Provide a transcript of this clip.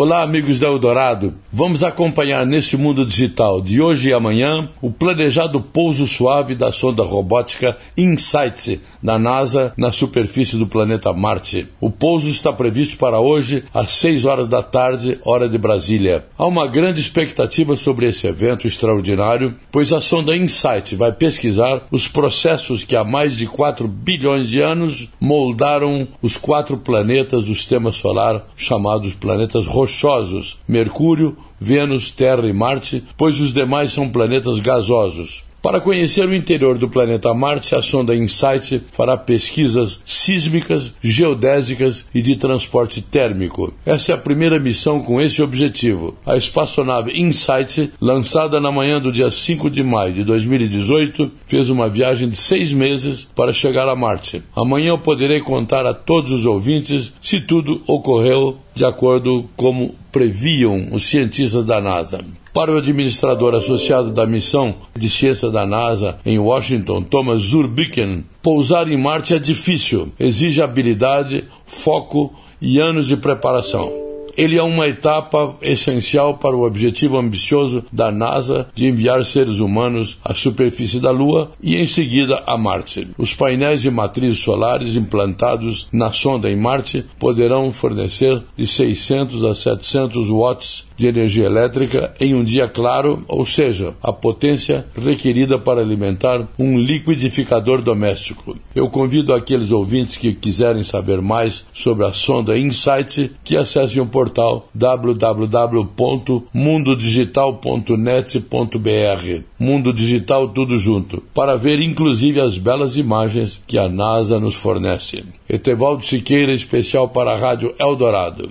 Olá, amigos da Eldorado. Vamos acompanhar neste mundo digital de hoje e amanhã o planejado pouso suave da sonda robótica InSight da NASA na superfície do planeta Marte. O pouso está previsto para hoje às 6 horas da tarde, hora de Brasília. Há uma grande expectativa sobre esse evento extraordinário, pois a sonda InSight vai pesquisar os processos que há mais de 4 bilhões de anos moldaram os quatro planetas do sistema solar chamados planetas rochosos: Mercúrio, Vênus, Terra e Marte, pois os demais são planetas gasosos. Para conhecer o interior do planeta Marte, a sonda InSight fará pesquisas sísmicas, geodésicas e de transporte térmico. Essa é a primeira missão com esse objetivo. A espaçonave InSight, lançada na manhã do dia 5 de maio de 2018, fez uma viagem de seis meses para chegar a Marte. Amanhã eu poderei contar a todos os ouvintes se tudo ocorreu de acordo como previam os cientistas da NASA. Para o administrador associado da missão de ciência da NASA em Washington, Thomas Zurbuchen, pousar em Marte é difícil, exige habilidade, foco e anos de preparação. Ele é uma etapa essencial para o objetivo ambicioso da NASA de enviar seres humanos à superfície da Lua e em seguida a Marte. Os painéis de matrizes solares implantados na sonda em Marte poderão fornecer de 600 a 700 watts de energia elétrica em um dia claro, ou seja, a potência requerida para alimentar um liquidificador doméstico. Eu convido aqueles ouvintes que quiserem saber mais sobre a sonda Insight que acessem o portal www.mundodigital.net.br. Mundo Digital tudo junto, para ver inclusive as belas imagens que a NASA nos fornece. Etevaldo Siqueira, especial para a Rádio Eldorado.